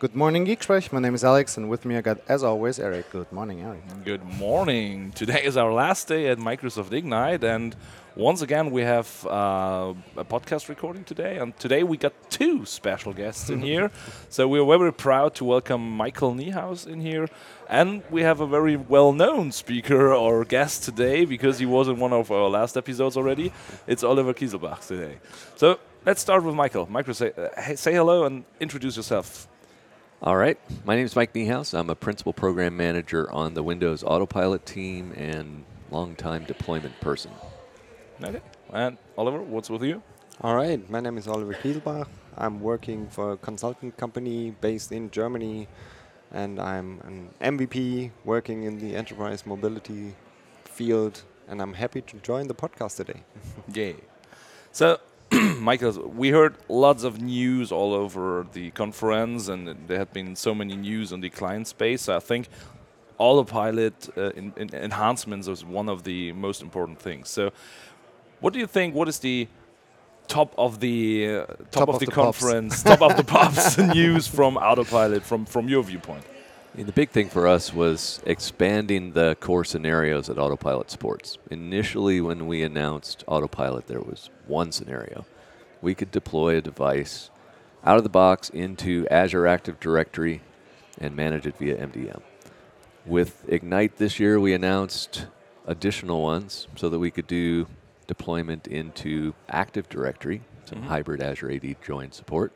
Good morning, Geeksprech. My name is Alex, and with me I got, as always, Eric. Good morning, Eric. Good morning. Today is our last day at Microsoft Ignite, and once again we have uh, a podcast recording today. And today we got two special guests in here, so we're very proud to welcome Michael Niehaus in here, and we have a very well-known speaker or guest today because he was in one of our last episodes already. It's Oliver Kieselbach today. So let's start with Michael. Michael, say, uh, say hello and introduce yourself. All right. My name is Mike Niehaus. I'm a principal program manager on the Windows Autopilot team and longtime deployment person. Okay. And Oliver, what's with you? All right. My name is Oliver Kieselbach. I'm working for a consulting company based in Germany, and I'm an MVP working in the enterprise mobility field, and I'm happy to join the podcast today. Yay. So Michael, we heard lots of news all over the conference, and there had been so many news on the client space. So I think autopilot uh, in, in enhancements is one of the most important things. So, what do you think? What is the top of the uh, top, top, of, of the, the conference, top of the pops news from autopilot from from your viewpoint? The big thing for us was expanding the core scenarios that Autopilot supports. Initially, when we announced Autopilot, there was one scenario. We could deploy a device out of the box into Azure Active Directory and manage it via MDM. With Ignite this year, we announced additional ones so that we could do deployment into Active Directory, some mm-hmm. hybrid Azure AD join support,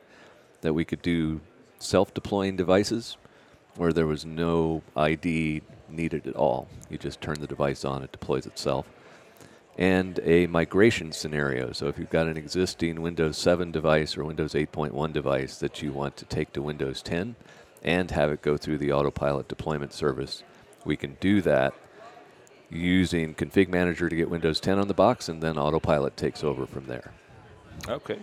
that we could do self deploying devices where there was no ID needed at all. You just turn the device on, it deploys itself. And a migration scenario. So if you've got an existing Windows 7 device or Windows 8.1 device that you want to take to Windows 10 and have it go through the autopilot deployment service, we can do that using Config Manager to get Windows 10 on the box, and then autopilot takes over from there. Okay.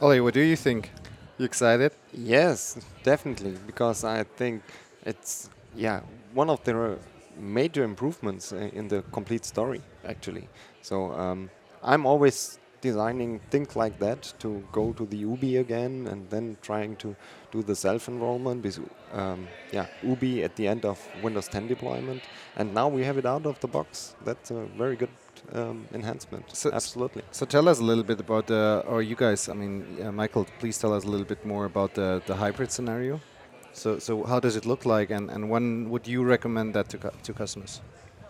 Ollie, what do you think? You excited? Yes, definitely, because I think it's yeah one of the major improvements in the complete story actually. So um, I'm always designing things like that to go to the OOBE again and then trying to do the self-enrollment with um, yeah OOBE at the end of Windows 10 deployment and now we have it out of the box. That's a very good um, enhancement. So Absolutely. So tell us a little bit about, uh, or you guys, I mean, uh, Michael, please tell us a little bit more about the, the hybrid scenario. So, so how does it look like, and, and when would you recommend that to, cu to customers?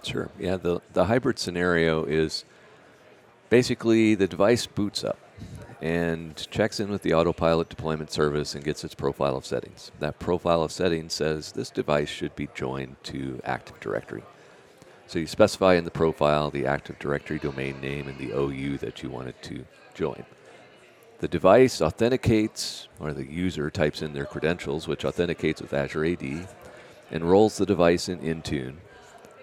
Sure. Yeah, the, the hybrid scenario is basically the device boots up and checks in with the autopilot deployment service and gets its profile of settings. That profile of settings says this device should be joined to Active Directory. So you specify in the profile the Active Directory domain name and the OU that you wanted to join. The device authenticates, or the user types in their credentials, which authenticates with Azure AD, enrolls the device in Intune,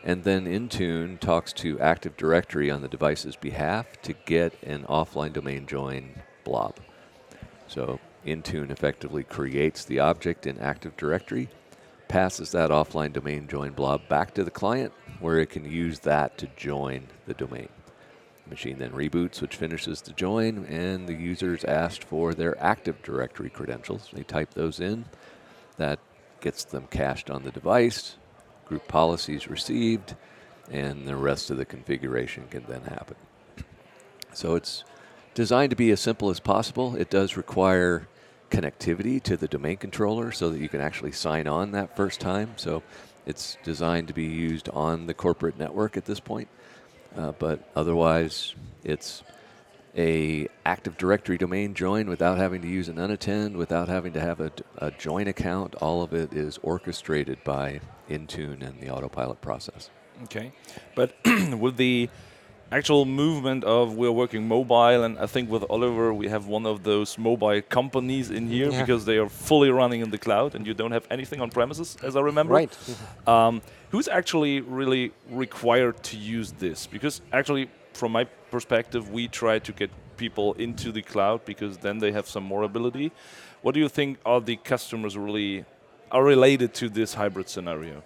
and then Intune talks to Active Directory on the device's behalf to get an offline domain join blob. So Intune effectively creates the object in Active Directory, passes that offline domain join blob back to the client, where it can use that to join the domain. The machine then reboots, which finishes the join, and the user's asked for their Active Directory credentials. They type those in. That gets them cached on the device, group policies received, and the rest of the configuration can then happen. So it's designed to be as simple as possible. It does require connectivity to the domain controller so that you can actually sign on that first time. So it's designed to be used on the corporate network at this point, uh, but otherwise it's a Active Directory domain join without having to use an unattend, without having to have a, a join account. All of it is orchestrated by Intune and the autopilot process. Okay, but with the actual movement of we're working mobile, and I think with Oliver we have one of those mobile companies in here yeah. because they are fully running in the cloud, and you don't have anything on premises, as I remember. Right. um, who's actually really required to use this? Because actually, from my perspective, we try to get people into the cloud because then they have some more ability. What do you think are the customers really are related to this hybrid scenario?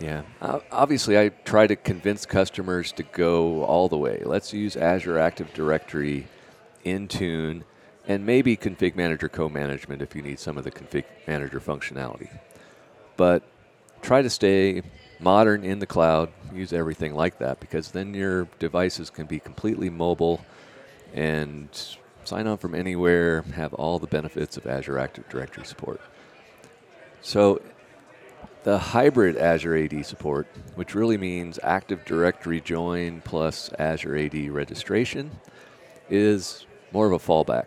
Yeah. Uh, obviously, I try to convince customers to go all the way. Let's use Azure Active Directory, Intune, and maybe config manager co-management if you need some of the config manager functionality. But try to stay modern in the cloud, use everything like that because then your devices can be completely mobile and sign on from anywhere, have all the benefits of Azure Active Directory support. So the hybrid Azure AD support, which really means Active Directory join plus Azure AD registration, is more of a fallback.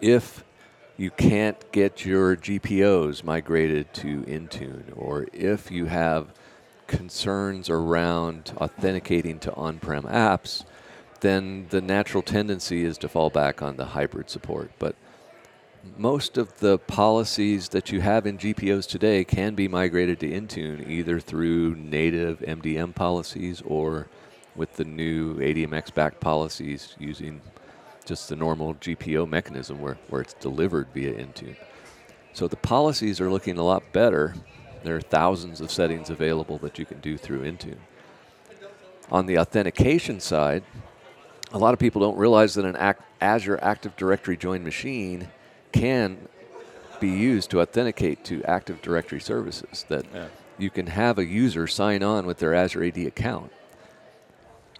If you can't get your GPOs migrated to Intune, or if you have concerns around authenticating to on prem apps, then the natural tendency is to fall back on the hybrid support. But most of the policies that you have in GPOs today can be migrated to Intune either through native MDM policies or with the new ADMX backed policies using just the normal GPO mechanism where, where it's delivered via Intune. So the policies are looking a lot better. There are thousands of settings available that you can do through Intune. On the authentication side, a lot of people don't realize that an Azure Active Directory join machine can be used to authenticate to Active Directory services. That yeah. you can have a user sign on with their Azure AD account,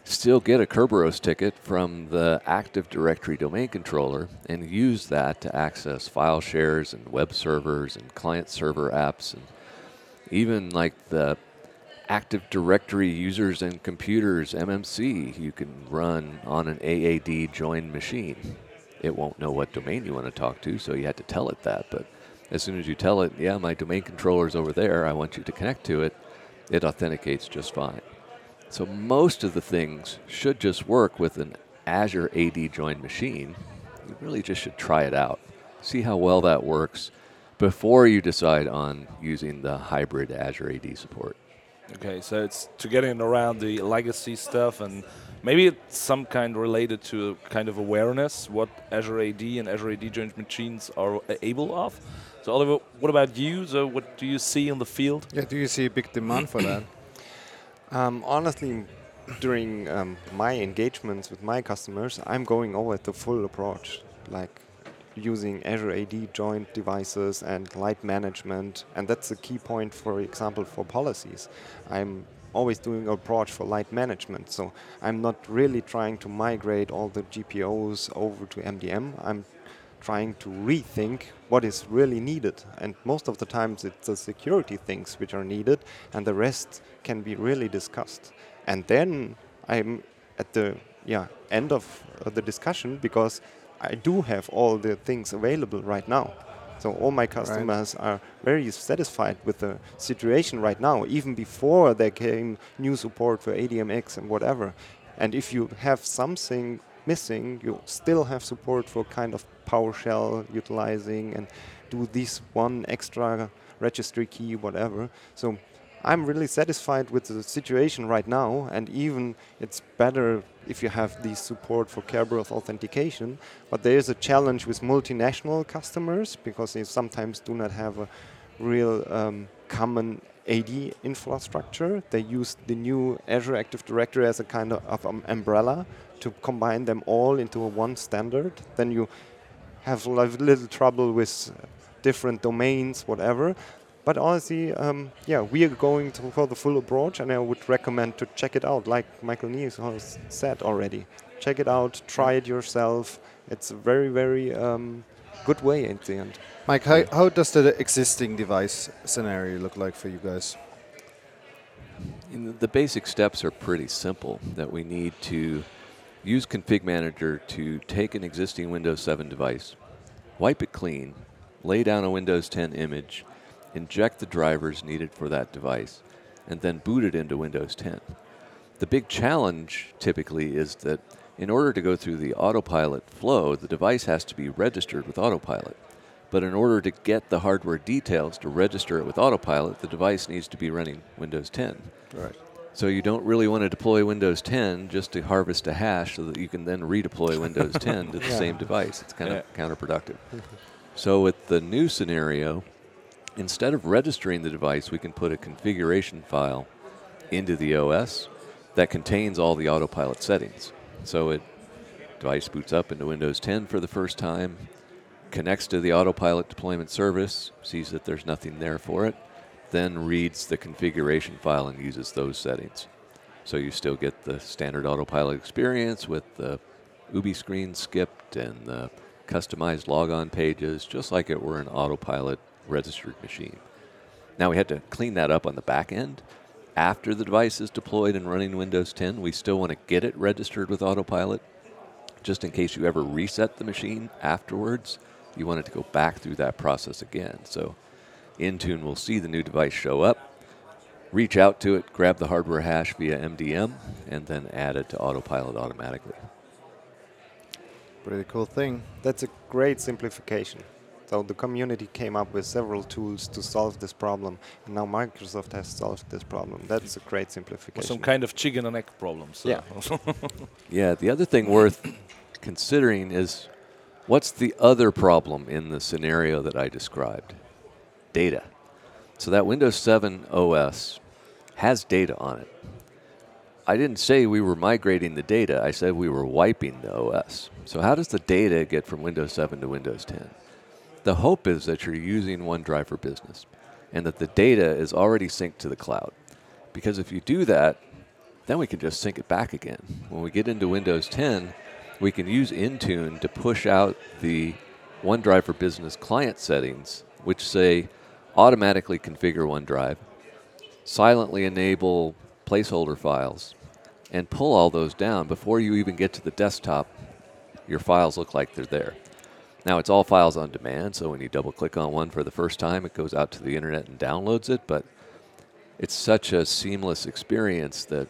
still get a Kerberos ticket from the Active Directory domain controller, and use that to access file shares and web servers and client server apps and even like the Active Directory users and computers MMC you can run on an AAD joined machine it won't know what domain you want to talk to, so you have to tell it that. But as soon as you tell it, yeah, my domain controller is over there, I want you to connect to it, it authenticates just fine. So most of the things should just work with an Azure AD joined machine. You really just should try it out. See how well that works before you decide on using the hybrid Azure AD support. Okay, so it's to getting around the legacy stuff and maybe it's some kind related to kind of awareness what Azure AD and Azure AD joint machines are able of. So Oliver, what about you? So what do you see in the field? Yeah, do you see a big demand for that? Um, honestly, during um, my engagements with my customers, I'm going over the full approach, like using Azure AD joint devices and light management, and that's a key point, for example, for policies. I'm always doing approach for light management, so I'm not really trying to migrate all the GPOs over to MDM. I'm trying to rethink what is really needed, and most of the times it's the security things which are needed, and the rest can be really discussed. And then I'm at the yeah end of uh, the discussion because I do have all the things available right now. So all my customers right. are very satisfied with the situation right now, even before there came new support for ADMX and whatever. And if you have something missing, you still have support for kind of PowerShell utilizing and do this one extra registry key, whatever. So I'm really satisfied with the situation right now, and even it's better if you have the support for Kerberos authentication. But there is a challenge with multinational customers because they sometimes do not have a real um, common AD infrastructure. They use the new Azure Active Directory as a kind of, of um, umbrella to combine them all into a one standard. Then you have a little trouble with different domains, whatever. But honestly, um, yeah, we are going to, for the full approach, and I would recommend to check it out, like Michael Niehaus said already. Check it out, try it yourself. It's a very, very um, good way at the end. Mike, how, how does the existing device scenario look like for you guys? the basic steps are pretty simple. That we need to use Config Manager to take an existing Windows 7 device, wipe it clean, lay down a Windows 10 image, inject the drivers needed for that device, and then boot it into Windows 10. The big challenge typically is that in order to go through the autopilot flow, the device has to be registered with autopilot. But in order to get the hardware details to register it with autopilot, the device needs to be running Windows 10. Right. So you don't really want to deploy Windows 10 just to harvest a hash so that you can then redeploy Windows 10 to the yeah. same device. It's kind yeah. of counterproductive. so with the new scenario, instead of registering the device, we can put a configuration file into the OS that contains all the autopilot settings. So it Device boots up into Windows 10 for the first time, connects to the autopilot deployment service, sees that there's nothing there for it, then reads the configuration file and uses those settings. So you still get the standard autopilot experience with the OOBE screen skipped and the customized logon pages, just like it were an autopilot registered machine. Now we had to clean that up on the back end. After the device is deployed and running Windows 10, we still want to get it registered with autopilot, just in case you ever reset the machine afterwards. You want it to go back through that process again. So Intune will see the new device show up, reach out to it, grab the hardware hash via MDM, and then add it to autopilot automatically. Pretty cool thing. That's a great simplification. So the community came up with several tools to solve this problem, and now Microsoft has solved this problem. That's a great With simplification. some kind of chicken and egg problem. So. Yeah. Yeah, the other thing worth considering is what's the other problem in the scenario that I described? Data. So that Windows 7 OS has data on it. I didn't say we were migrating the data, I said we were wiping the OS. So, how does the data get from Windows 7 to Windows 10? The hope is that you're using OneDrive for Business and that the data is already synced to the cloud. Because if you do that, then we can just sync it back again. When we get into Windows 10, we can use Intune to push out the OneDrive for Business client settings, which say automatically configure OneDrive, silently enable placeholder files, and pull all those down before you even get to the desktop. Your files look like they're there. Now it's all files on demand, so when you double click on one for the first time, it goes out to the internet and downloads it, but it's such a seamless experience that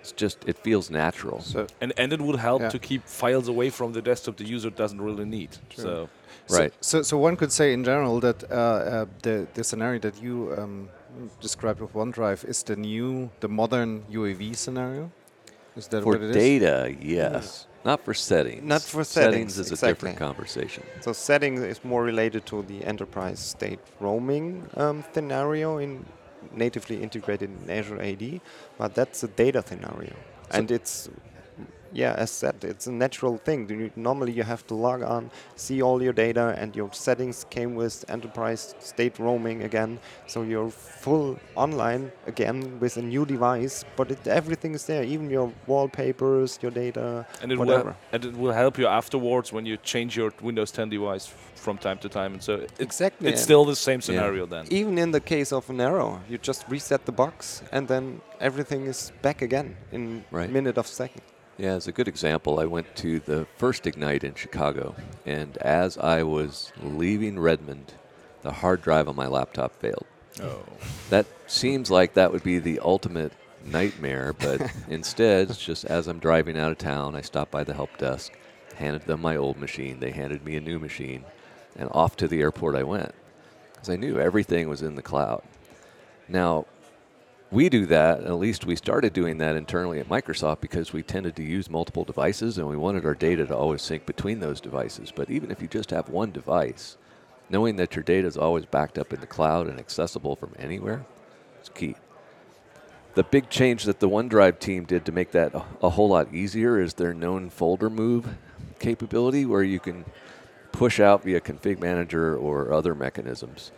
it's just it feels natural. So And, and it would help Yeah. to keep files away from the desktop the user doesn't really need. So Right. So, so, so one could say in general that uh, uh, the the scenario that you um, described with OneDrive is the new, the modern UE-V scenario. Is that For what it is? data, yes. Not for settings. Not for Settings settings, is a different conversation. So setting is more related to the enterprise state roaming um, scenario in natively integrated in Azure AD, but that's a data scenario, and it's yeah, as said, it's a natural thing. You, normally, you have to log on, see all your data, and your settings came with enterprise state roaming again. So you're full online again with a new device, but it, everything is there, even your wallpapers, your data, and it will whatever. and it will help you afterwards when you change your Windows 10 device from time to time. And so it, Exactly, it's and- still the same scenario then. Even in the case of an error, you just reset the box and then everything is back again in Right. minute of second. Yeah, as a good example, I went to the first Ignite in Chicago, and as I was leaving Redmond, the hard drive on my laptop failed. Oh. That seems like that would be the ultimate nightmare, but instead, it's just as I'm driving out of town, I stopped by the help desk, handed them my old machine, they handed me a new machine, and off to the airport I went. Because I knew everything was in the cloud. Now, we do that, at least we started doing that internally at Microsoft because we tended to use multiple devices and we wanted our data to always sync between those devices. But even if you just have one device, knowing that your data is always backed up in the cloud and accessible from anywhere is key. The big change that the OneDrive team did to make that a, whole lot easier is their known folder move capability, where you can push out via config manager or other mechanisms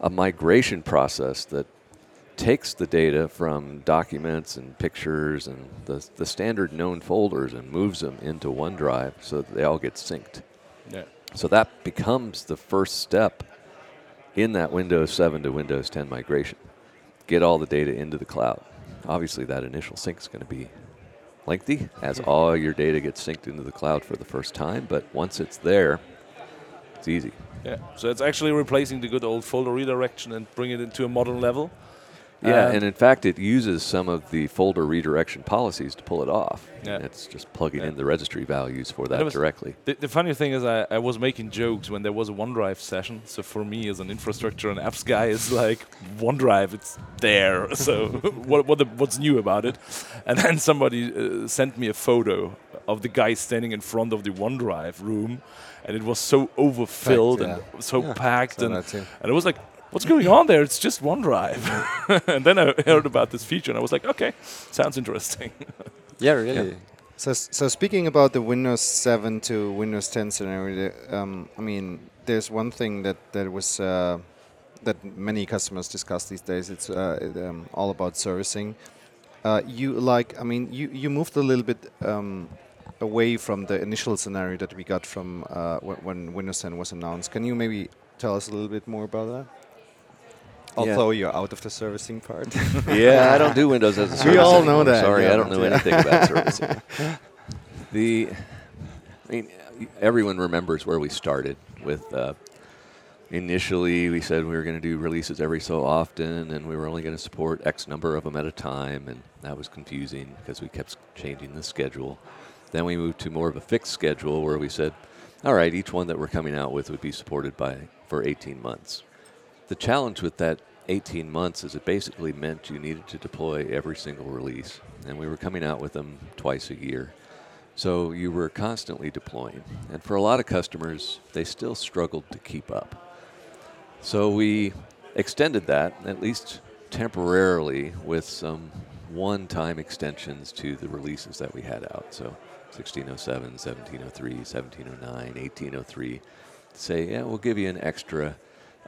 a migration process that takes the data from documents and pictures and the, the standard known folders and moves them into OneDrive so that they all get synced. Yeah. So that becomes the first step in that Windows 7 to Windows 10 migration. Get all the data into the cloud. Obviously, that initial sync is going to be lengthy as all your data gets synced into the cloud for the first time, but once it's there, it's easy. Yeah. So it's actually replacing the good old folder redirection and bring it into a modern level. Yeah, And- and in fact, it uses some of the folder redirection policies to pull it off. Yeah. It's just plugging Yeah. in the registry values for that was- directly. The, the funny thing is, I, I was making jokes when there was a OneDrive session. So for me, as an infrastructure and apps guy, it's like OneDrive, it's there. So what, what the, what's new about it? And then somebody uh, sent me a photo of the guy standing in front of the OneDrive room, and it was so overfilled yeah. and so Yeah. packed, and, that too. and I was like. What's going on there? It's just OneDrive. and then I heard about this feature, and I was like, "Okay, sounds interesting." Yeah, really. So, so speaking about the Windows 7 to Windows 10 scenario, um, I mean, there's one thing that that was uh, that many customers discuss these days. It's uh, it, um, all about servicing. Uh, you like, I mean, you you moved a little bit um, away from the initial scenario that we got from uh, when, when Windows 10 was announced. Can you maybe tell us a little bit more about that? Yeah. Although you're out of the servicing part. Yeah, I don't do Windows as a service. We all anymore. know that, Sorry, yeah, I don't know yeah. anything about servicing. The, I mean, everyone remembers where we started with. Uh, initially, we said we were going to do releases every so often, and we were only going to support X number of them at a time, and that was confusing because we kept changing the schedule. Then we moved to more of a fixed schedule where we said, all right, each one that we're coming out with would be supported by for 18 months. The challenge with that 18 months is it basically meant you needed to deploy every single release, and we were coming out with them twice a year. So you were constantly deploying. And for a lot of customers, they still struggled to keep up. So we extended that, at least temporarily, with some one time extensions to the releases that we had out. So 1607, 1703, 1709, 1803. Say, yeah, we'll give you an extra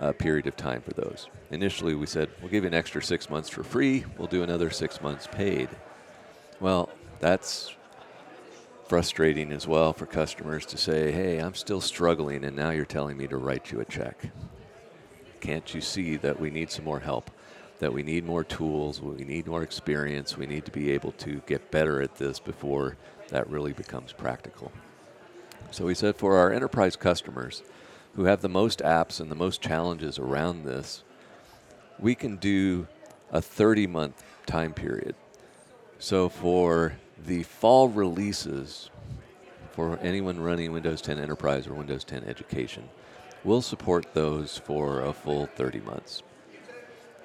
uh, period of time for those. Initially, we said, we'll give you an extra six months for free, we'll do another six months paid. Well, that's frustrating as well for customers to say, hey, I'm still struggling, and now you're telling me to write you a check. Can't you see that we need some more help? That we need more tools, we need more experience, we need to be able to get better at this before that really becomes practical. So we said for our enterprise customers who have the most apps and the most challenges around this, we can do a 30 month time period. So for the fall releases, for anyone running Windows 10 Enterprise or Windows 10 Education, we'll support those for a full 30 months.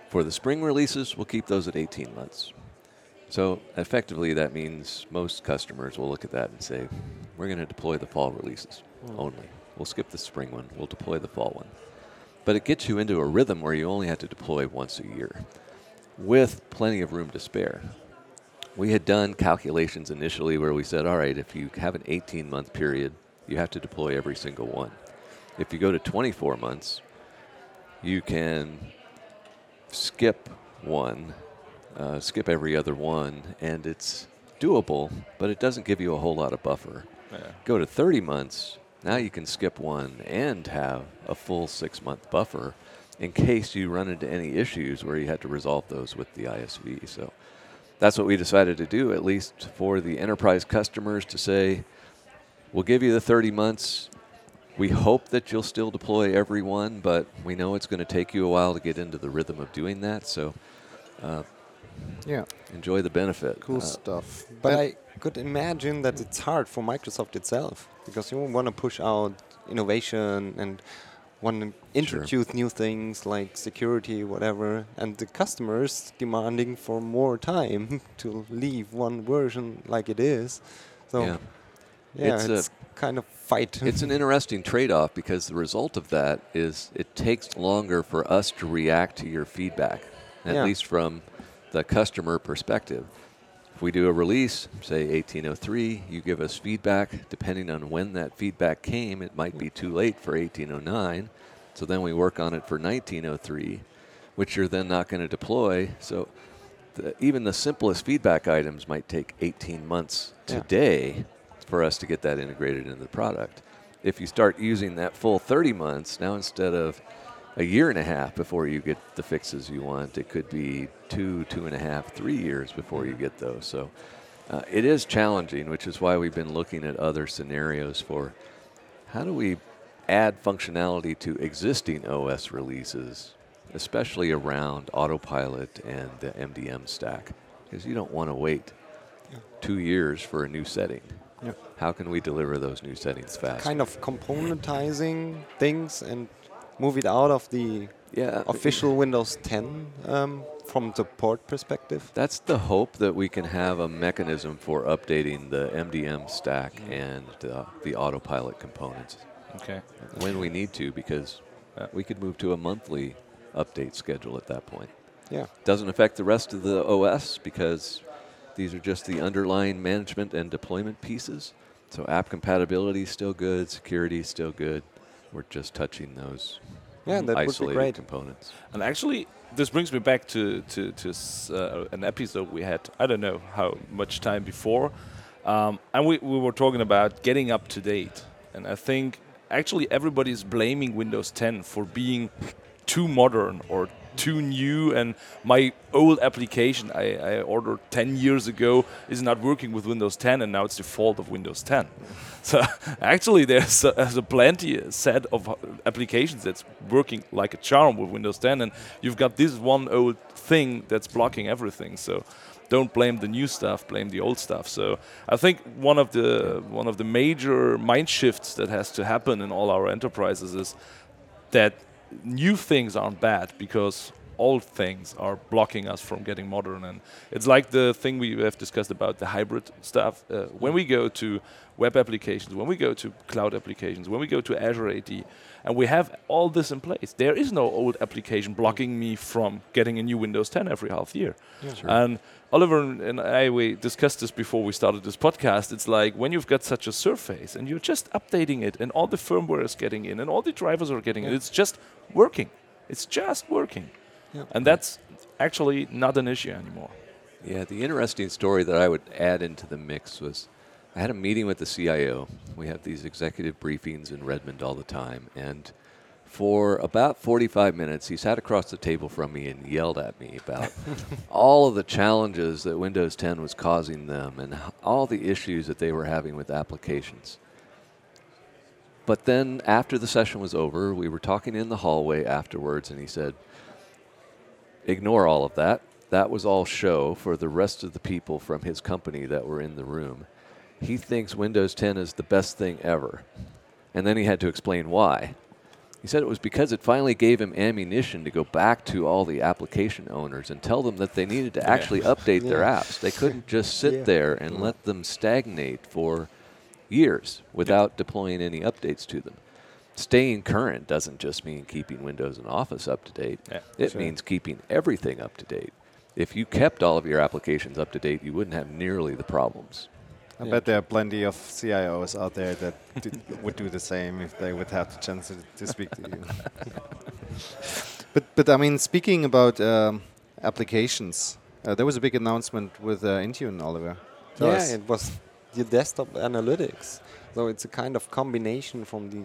For the spring releases, we'll keep those at 18 months. So effectively, that means most customers will look at that and say, we're going to deploy the fall releases hmm. only. We'll skip the spring one, we'll deploy the fall one. But it gets you into a rhythm where you only have to deploy once a year with plenty of room to spare. We had done calculations initially where we said, all right, if you have an 18 month period, you have to deploy every single one. If you go to 24 months, you can skip one, uh, skip every other one, and it's doable, but it doesn't give you a whole lot of buffer. Yeah. Go to 30 months, now you can skip one and have a full six month buffer in case you run into any issues where you had to resolve those with the ISV. So that's what we decided to do, at least for the enterprise customers, to say, we'll give you the 30 months. We hope that you'll still deploy every one, but we know it's going to take you a while to get into the rhythm of doing that. So uh, yeah, enjoy the benefit. cool Uh, stuff. But And- I could imagine that it's hard for Microsoft itself because you want to push out innovation and want to introduce new things like security, whatever, and the customers demanding for more time to leave one version like it is. So Yeah. yeah, It's it's, kind of fight. it's an interesting trade-off because the result of that is it takes longer for us to react to your feedback, at Yeah. least from the customer perspective. If we do a release, say 1803, you give us feedback. Depending on when that feedback came, it might be too late for 1809. So then we work on it for 1903, which you're then not going to deploy. So the, even the simplest feedback items might take 18 months Yeah. today for us to get that integrated into the product. If you start using that full 30 months, now instead of a year and a half before you get the fixes you want, it could be two, two and a half, three years before you get those. So uh, it is challenging, which is why we've been looking at other scenarios for how do we add functionality to existing OS releases, especially around autopilot and the MDM stack, because you don't want to wait two years for a new setting. Yeah. How can we deliver those new settings fast? kind of componentizing things and move it out of the yeah, official Windows 10 um, from the port perspective. That's the hope that we can have a mechanism for updating the MDM stack and uh, the autopilot components Okay. when we need to, because Yeah. we could move to a monthly update schedule at that point. Yeah. Doesn't affect the rest of the OS because These are just the underlying management and deployment pieces. So app compatibility is still good, security is still good. We're just touching those Yeah, that would be isolated great. components. And actually, this brings me back to to, to uh, an episode we had. I don't know how much time before, um, and we, we were talking about getting up to date. And I think actually everybody is blaming Windows 10 for being too modern or too new. And my old application I, I ordered 10 years ago is not working with Windows 10, and now it's the fault of Windows 10. So actually, there's a, there's a plenty set of uh, applications that's working like a charm with Windows 10, and you've got this one old thing that's blocking everything. So don't blame the new stuff, blame the old stuff. So I think one of the one of the major mind shifts that has to happen in all our enterprises is that new things aren't bad because old things are blocking us from getting modern and it's like the thing we have discussed about the hybrid stuff uh, when we go to web applications when we go to cloud applications when we go to azure AD and we have all this in place there is no old application blocking me from getting a new windows 10 every half year and Oliver and and I we discussed this before we started this podcast. It's like when you've got such a surface and you're just updating it, and all the firmware is getting in, and all the drivers are getting in. It's just working. It's just working, Yeah. and that's actually not an issue anymore. Yeah, the interesting story that I would add into the mix was I had a meeting with the CIO. We have these executive briefings in Redmond all the time. And for about 45 minutes, he sat across the table from me and yelled at me about all of the challenges that Windows 10 was causing them and all the issues that they were having with applications. But then after the session was over, we were talking in the hallway afterwards, and he said, ignore all of that. That was all show for the rest of the people from his company that were in the room. He thinks Windows 10 is the best thing ever. And then he had to explain why. He said it was because it finally gave him ammunition to go back to all the application owners and tell them that they needed to actually update their apps. They couldn't just sit Yeah. there and let them stagnate for years without deploying any updates to them. Staying current doesn't just mean keeping Windows and Office up to date. Yeah, it sure. means keeping everything up to date. If you kept all of your applications up to date, you wouldn't have nearly the problems. I Yeah. bet there are plenty of CIOs out there that did, would do the same if they would have the chance to, to speak to you. but but I mean, speaking about um, applications, uh, there was a big announcement with uh, Intune, Oliver. Tell yeah, us. it was the desktop analytics. So it's a kind of combination from the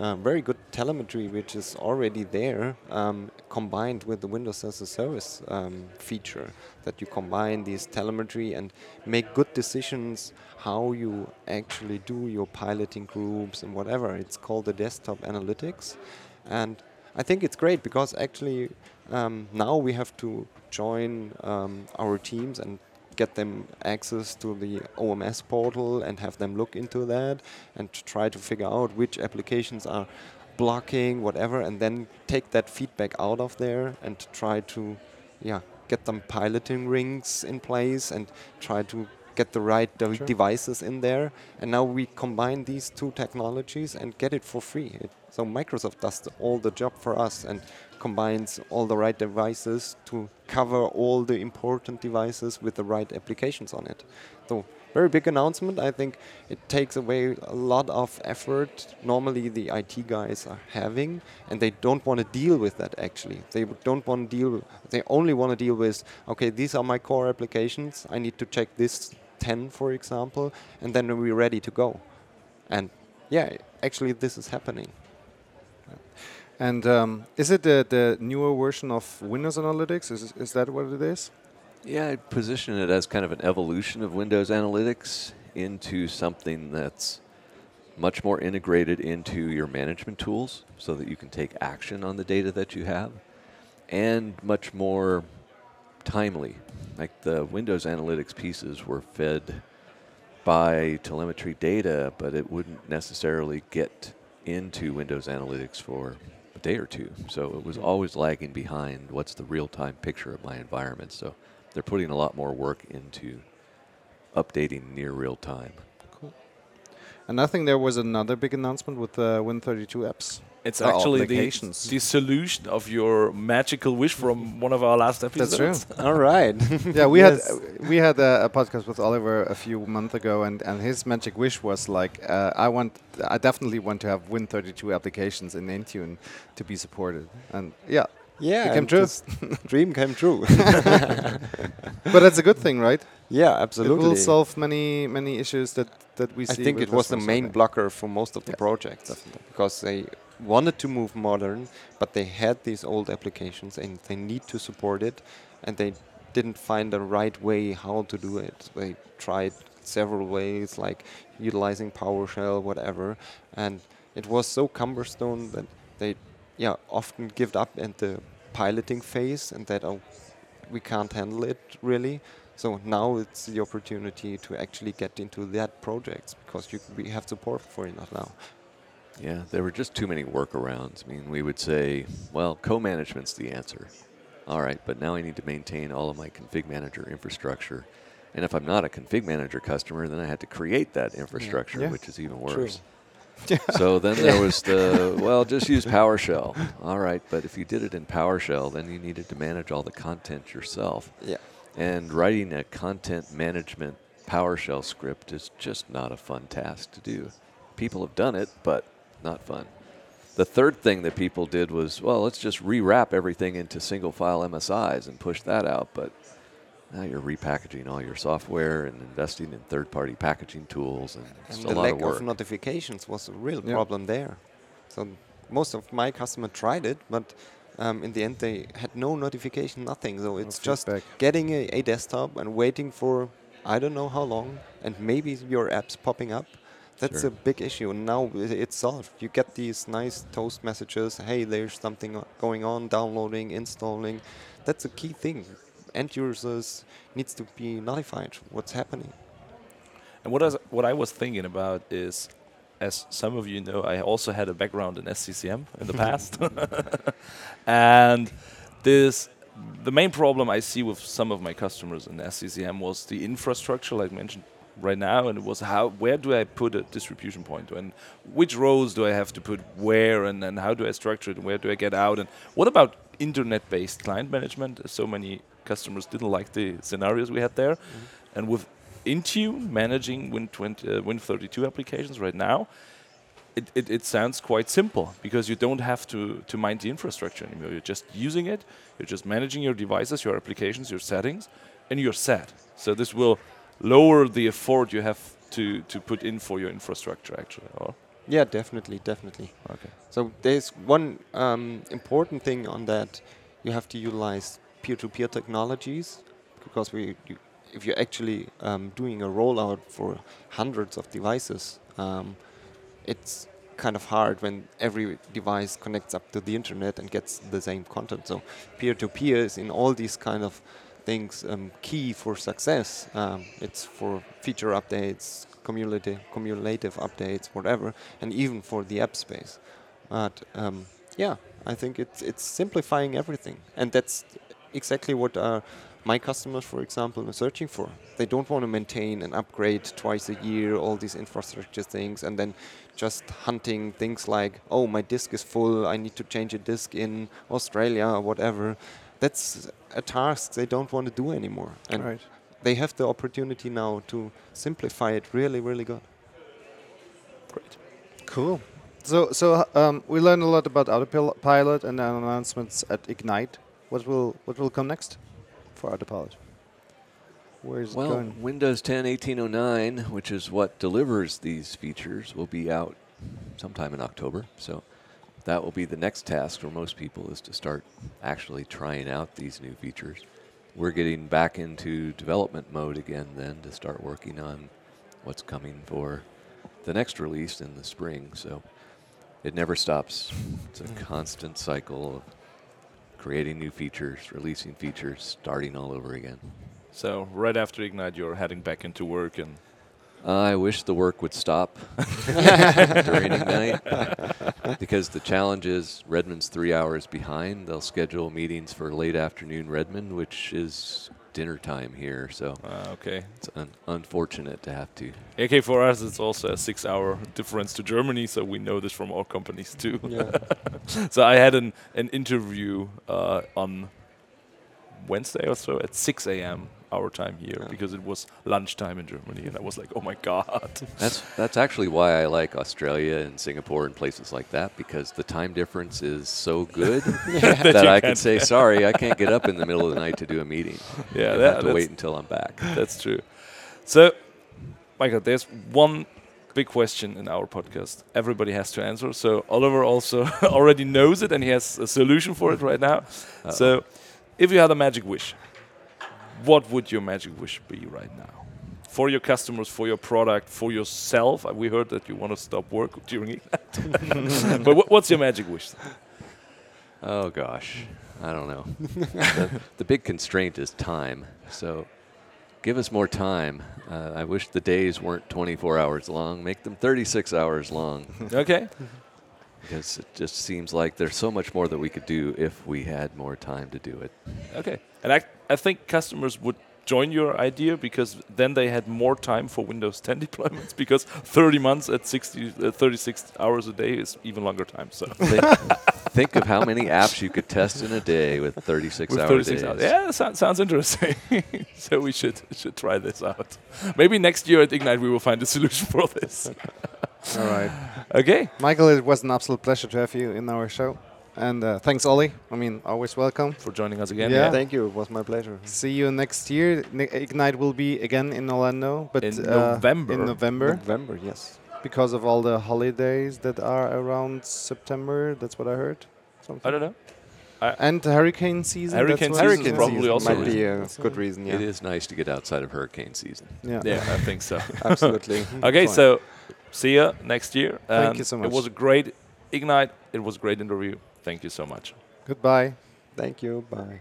uh, very good telemetry, which is already there, um, combined with the Windows as a Service um, feature. That you combine these telemetry and make good decisions how you actually do your piloting groups and whatever. It's called the desktop analytics, and I think it's great because actually um, now we have to join um, our teams and get them access to the OMS portal and have them look into that and to try to figure out which applications are blocking whatever and then take that feedback out of there and try to yeah get them piloting rings in place and try to get the right de- Sure. devices in there and now we combine these two technologies and get it for free it, so microsoft does the, all the job for us and combines all the right devices to cover all the important devices with the right applications on it. So very big announcement. I think it takes away a lot of effort normally the IT guys are having, and they don't want to deal with that actually. They don't want to deal. They only want to deal with okay, these are my core applications. I need to check this 10, for example, and then we're ready to go. And yeah, actually, this is happening. And um, is it the, the newer version of Windows Analytics? Is, is that what it is? Yeah, I'd position it as kind of an evolution of Windows Analytics into something that's much more integrated into your management tools so that you can take action on the data that you have and much more timely. Like the Windows Analytics pieces were fed by telemetry data, but it wouldn't necessarily get into Windows Analytics for day or two. So it was always lagging behind what's the real time picture of my environment. So they're putting a lot more work into updating near real time. Cool. And I think there was another big announcement with uh, Win32 apps. It's Or actually the, the solution of your magical wish from one of our last episodes. That's true. All right. Yeah, we Yes. had uh, we had a, a podcast with Oliver a few months ago, and, and his magic wish was like, uh, I want, I definitely want to have Win32 applications in Intune to be supported, and yeah, Yeah, It came true. dream came true. but that's a good thing, right? yeah, absolutely. It absolutely. will solve many many issues that that we I see. think it was the main blocker for most of the Yes, projects definitely. because they wanted to move modern, but they had these old applications and they need to support it, and they didn't find the right way how to do it. They tried several ways, like utilizing PowerShell, whatever, and it was so cumbersome that they, yeah, often give up at the piloting phase, and that oh, we can't handle it really. So now it's the opportunity to actually get into that projects because you, we have support for it now. Yeah, there were just too many workarounds. I mean, we would say, well, co-management's the answer. All right, but now I need to maintain all of my config manager infrastructure. And if I'm not a config manager customer, then I had to create that infrastructure, Yeah. which is even True. worse. so then there was the, well, just use PowerShell. All right, but if you did it in PowerShell, then you needed to manage all the content yourself. Yeah. And writing a content management PowerShell script is just not a fun task to do. People have done it, but not fun. The third thing that people did was, well, let's just rewrap everything into single file MSIs and push that out. But now you're repackaging all your software and investing in third party packaging tools, and it's And a the lot lack of work. of notifications was a real Yeah. problem there. So most of my customers tried it, but um, in the end they had no notification, nothing. So it's just getting a, a desktop and waiting for I don't know how long, and maybe your apps popping up. That's Sure. a big issue. And now it's solved. You get these nice toast messages. Hey, there's something going on. Downloading, installing. That's a key thing. End users needs to be notified what's happening. And what I, was, what I was thinking about is, as some of you know, I also had a background in SCCM in the past. and this, the main problem I see with some of my customers in SCCM was the infrastructure, like mentioned right now, and it was how, where do I put a distribution point, and which roles do I have to put where, and then how do I structure it, and where do I get out, and what about internet-based client management? So many customers didn't like the scenarios we had there, and with Intune managing Win 20, uh, Win32 applications right now, it, it, it sounds quite simple because you don't have to, to mind the infrastructure anymore. You're just using it, you're just managing your devices, your applications, your settings, and you're set. So this will lower the effort you have to, to put in for your infrastructure, actually. Or Yeah, definitely, definitely. okay. So there's one um, important thing on that. You have to utilize peer-to-peer technologies because we, you, if you're actually um, doing a rollout for hundreds of devices, um, it's kind of hard when every device connects up to the internet and gets the same content. So peer-to-peer is in all these kind of things um, key for success. Um, it's for feature updates, cumulative, cumulative updates, whatever, and even for the app space. But um, yeah, I think it's it's simplifying everything, and that's exactly what uh, my customers, for example, are searching for. They don't want to maintain and upgrade twice a year all these infrastructure things, and then just hunting things like, oh, my disk is full, I need to change a disk in Australia or whatever. That's a task they don't want to do anymore, and right. they have the opportunity now to simplify it really, really good. Great. Cool. So, so um, we learned a lot about Autopilot pilot and announcements at Ignite. What will what will come next for Autopilot? Where is it Well, going? Windows 10 1809, which is what delivers these features, will be out sometime in October. So that will be the next task for most people is to start actually trying out these new features. We're getting back into development mode again then to start working on what's coming for the next release in the spring. So it never stops. It's a mm. constant cycle of creating new features, releasing features, starting all over again. So right after Ignite, you're heading back into work and I wish the work would stop during Ignite because the challenge is Redmond's three hours behind. They'll schedule meetings for late afternoon Redmond, which is dinner time here, so Uh, okay. it's un- unfortunate to have to. Okay, for us it's also a six-hour difference to Germany, so we know this from our companies too. Yeah. so I had an an interview uh, on Wednesday or so at 6 a.m. our time here Yeah. because it was lunchtime in Germany, and I was like, oh my god. That's that's actually why I like Australia and Singapore and places like that because the time difference is so good that you I can say sorry, I can't get up in the middle of the night to do a meeting. Yeah, I that- have to wait until I'm back. That's true. So, Michael, there's one big question in our podcast. Everybody has to answer. So Oliver also already knows it, and he has a solution for it right now. So, if you had a magic wish, what would your magic wish be right now? For your customers, for your product, for yourself. We heard that you want to stop work during it. but what's your magic wish? Oh gosh, I don't know. the, the big constraint is time. So give us more time. Uh, I wish the days weren't 24 hours long. Make them 36 hours long Okay. because it just seems like there's so much more that we could do if we had more time to do it. Okay. And I, I think customers would join your idea because then they had more time for Windows 10 deployments because 30 months at 60, uh, 36 hours a day is even longer time. So think, think of how many apps you could test in a day with 36 with hour 36 days. hours. Yeah, that sounds, sounds interesting. so we should should try this out. Maybe next year at Ignite we will find a solution for this. All right. Okay. Michael, it was an absolute pleasure to have you in our show. And uh, thanks, Ollie. I mean, always welcome. For joining us again. Yeah. Thank you. It was my pleasure. See you next year. Ni- Ignite will be again in Orlando, but In uh, November. In November, November, yes. because of all the holidays that are around September. That's what I heard. Something. I don't know. And hurricane season. Hurricane that's what- season is probably also might a be a That's good reason. Yeah, It is nice to get outside of hurricane season. Yeah. Yeah, I think so. absolutely. Okay, Fine. so see you next year. Thank you so much. It was a great Ignite. It was a great interview. Thank you so much. Goodbye. Thank you. Bye.